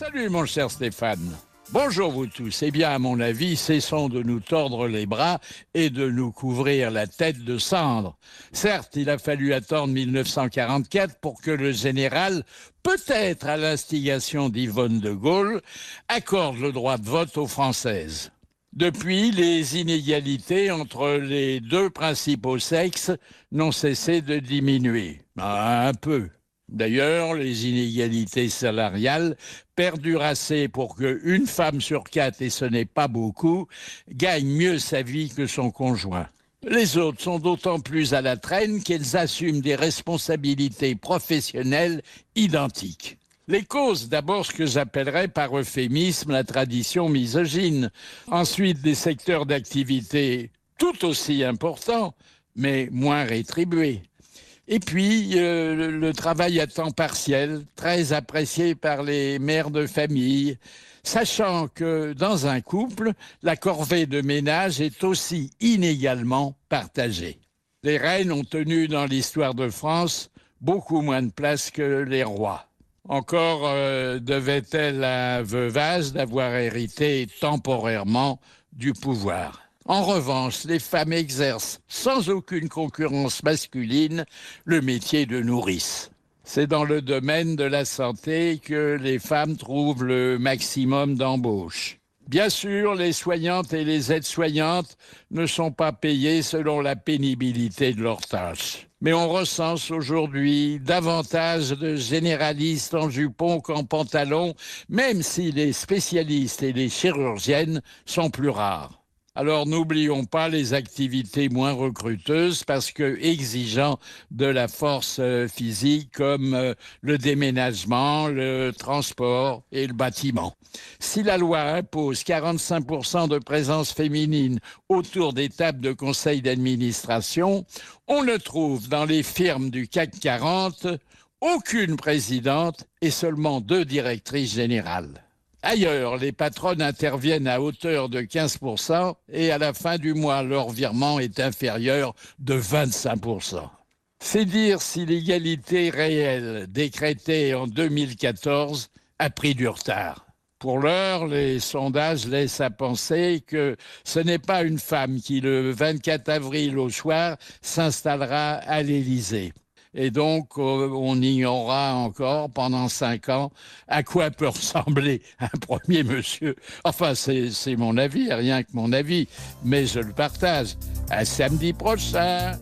Salut mon cher Stéphane. Bonjour vous tous. Eh bien, à mon avis, cessons de nous tordre les bras et de nous couvrir la tête de cendres. Certes, il a fallu attendre 1944 pour que le général, peut-être à l'instigation d'Yvonne de Gaulle, accorde le droit de vote aux Françaises. Depuis, les inégalités entre les deux principaux sexes n'ont cessé de diminuer. Un peu. D'ailleurs, les inégalités salariales perdurent assez pour qu'une femme sur quatre, et ce n'est pas beaucoup, gagne mieux sa vie que son conjoint. Les autres sont d'autant plus à la traîne qu'elles assument des responsabilités professionnelles identiques. Les causes, d'abord ce que j'appellerais par euphémisme la tradition misogyne. Ensuite, des secteurs d'activité tout aussi importants, mais moins rétribués. Et puis, euh, le travail à temps partiel, très apprécié par les mères de famille, sachant que dans un couple, la corvée de ménage est aussi inégalement partagée. Les reines ont tenu dans l'histoire de France beaucoup moins de place que les rois. Encore euh, devait-elle à Veuvage d'avoir hérité temporairement du pouvoir. En revanche, les femmes exercent sans aucune concurrence masculine le métier de nourrice. C'est dans le domaine de la santé que les femmes trouvent le maximum d'embauches. Bien sûr, les soignantes et les aides-soignantes ne sont pas payées selon la pénibilité de leurs tâches. Mais on recense aujourd'hui davantage de généralistes en jupon qu'en pantalon, même si les spécialistes et les chirurgiennes sont plus rares. Alors n'oublions pas les activités moins recruteuses parce que exigeant de la force euh, physique comme euh, le déménagement, le transport et le bâtiment. Si la loi impose 45% de présence féminine autour des tables de conseil d'administration, on ne trouve dans les firmes du CAC 40 aucune présidente et seulement deux directrices générales. Ailleurs, les patronnes interviennent à hauteur de 15% et à la fin du mois, leur virement est inférieur de 25%. C'est dire si l'égalité réelle décrétée en 2014 a pris du retard. Pour l'heure, les sondages laissent à penser que ce n'est pas une femme qui, le 24 avril au soir, s'installera à l'Élysée. Et donc, euh, on ignorera encore pendant cinq ans à quoi peut ressembler un premier monsieur. Enfin, c'est mon avis, rien que mon avis, mais je le partage. À samedi prochain.